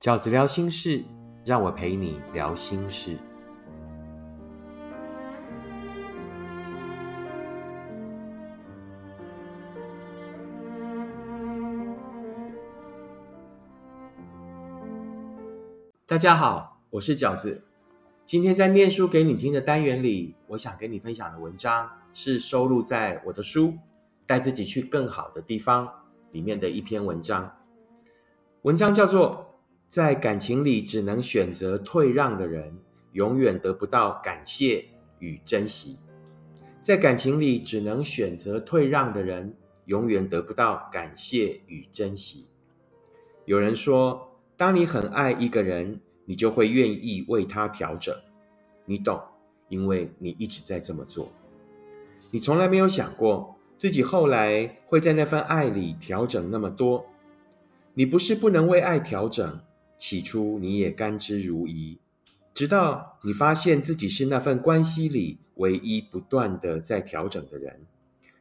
饺子聊心事，让我陪你聊心事。大家好，我是饺子。今天在念书给你听的单元里，我想跟你分享的文章是收录在我的书《带自己去更好的地方》里面的一篇文章。文章叫做《在感情里只能选择退让的人，永远得不到感谢与珍惜》。在感情里只能选择退让的人，永远得不到感谢与珍惜。有人说。当你很爱一个人，你就会愿意为他调整，你懂，因为你一直在这么做。你从来没有想过自己后来会在那份爱里调整那么多。你不是不能为爱调整，起初你也甘之如饴，直到你发现自己是那份关系里唯一不断的在调整的人，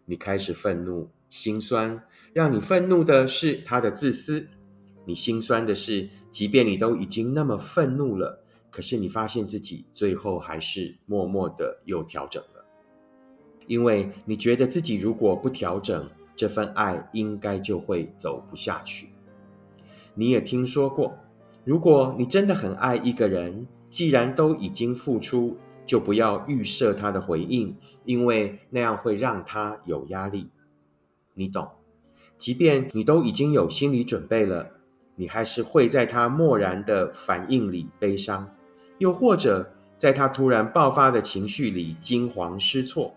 你开始愤怒、心酸。让你愤怒的是他的自私。你心酸的是，即便你都已经那么愤怒了，可是你发现自己最后还是默默的又调整了，因为你觉得自己如果不调整，这份爱应该就会走不下去。你也听说过，如果你真的很爱一个人，既然都已经付出，就不要预设他的回应，因为那样会让他有压力。你懂，即便你都已经有心理准备了。你还是会在他漠然的反应里悲伤，又或者在他突然爆发的情绪里惊慌失措。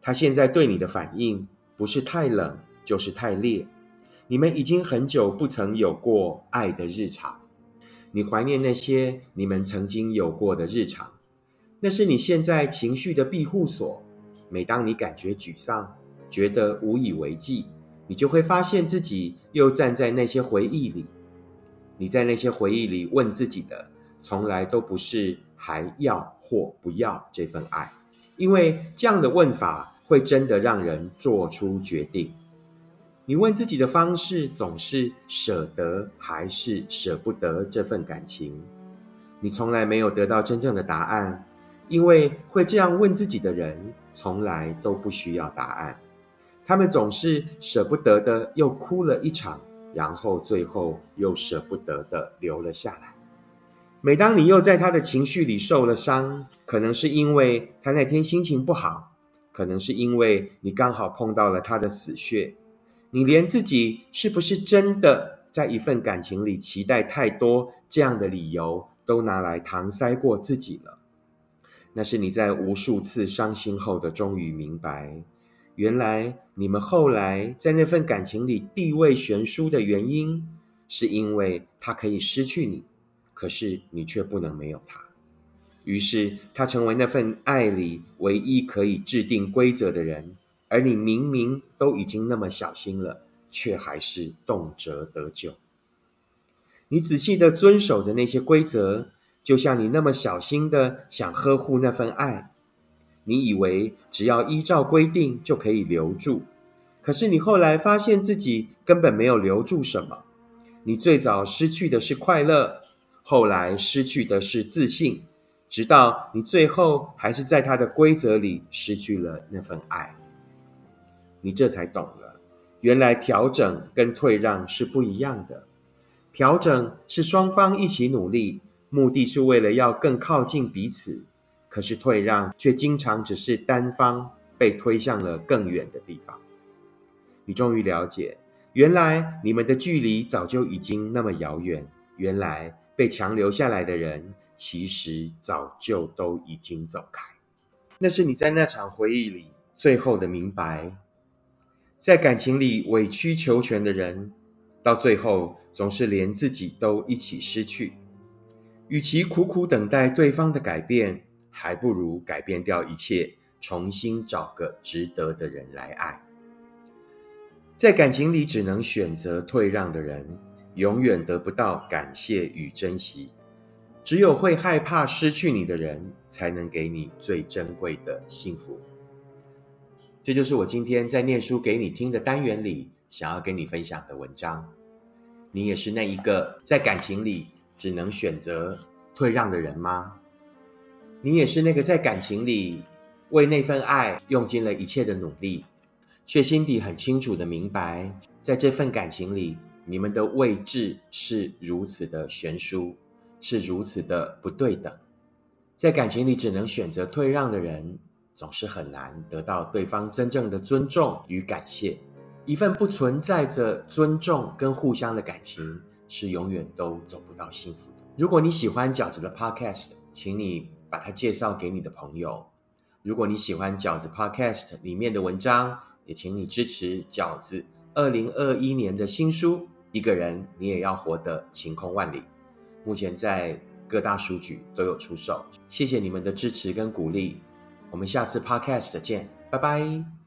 他现在对你的反应不是太冷，就是太烈。你们已经很久不曾有过爱的日常，你怀念那些你们曾经有过的日常，那是你现在情绪的庇护所。每当你感觉沮丧，觉得无以为继。你就会发现自己又站在那些回忆里，你在那些回忆里问自己的，从来都不是还要或不要这份爱，因为这样的问法会真的让人做出决定。你问自己的方式总是舍得还是舍不得这份感情，你从来没有得到真正的答案，因为会这样问自己的人，从来都不需要答案。他们总是舍不得的，又哭了一场，然后最后又舍不得的留了下来。每当你又在他的情绪里受了伤，可能是因为他那天心情不好，可能是因为你刚好碰到了他的死穴，你连自己是不是真的在一份感情里期待太多这样的理由都拿来搪塞过自己了。那是你在无数次伤心后的终于明白。原来你们后来在那份感情里地位悬殊的原因，是因为他可以失去你，可是你却不能没有他。于是他成为那份爱里唯一可以制定规则的人，而你明明都已经那么小心了，却还是动辄得咎。你仔细的遵守着那些规则，就像你那么小心的想呵护那份爱。你以为只要依照规定就可以留住，可是你后来发现自己根本没有留住什么。你最早失去的是快乐，后来失去的是自信，直到你最后还是在他的规则里失去了那份爱。你这才懂了，原来调整跟退让是不一样的。调整是双方一起努力，目的是为了要更靠近彼此。可是退让却经常只是单方被推向了更远的地方。你终于了解，原来你们的距离早就已经那么遥远。原来被强留下来的人，其实早就都已经走开。那是你在那场回忆里最后的明白。在感情里委曲求全的人，到最后总是连自己都一起失去。与其苦苦等待对方的改变。还不如改变掉一切，重新找个值得的人来爱。在感情里，只能选择退让的人，永远得不到感谢与珍惜。只有会害怕失去你的人，才能给你最珍贵的幸福。这就是我今天在念书给你听的单元里，想要跟你分享的文章。你也是那一个在感情里只能选择退让的人吗？你也是那个在感情里为那份爱用尽了一切的努力，却心底很清楚的明白，在这份感情里，你们的位置是如此的悬殊，是如此的不对等。在感情里只能选择退让的人，总是很难得到对方真正的尊重与感谢。一份不存在着尊重跟互相的感情，是永远都走不到幸福的。如果你喜欢饺子的 Podcast，请你把它介绍给你的朋友。如果你喜欢饺子 Podcast 里面的文章，也请你支持饺子二零二一年的新书《一个人你也要活得晴空万里》，目前在各大书局都有出售。谢谢你们的支持跟鼓励，我们下次 Podcast 见，拜拜。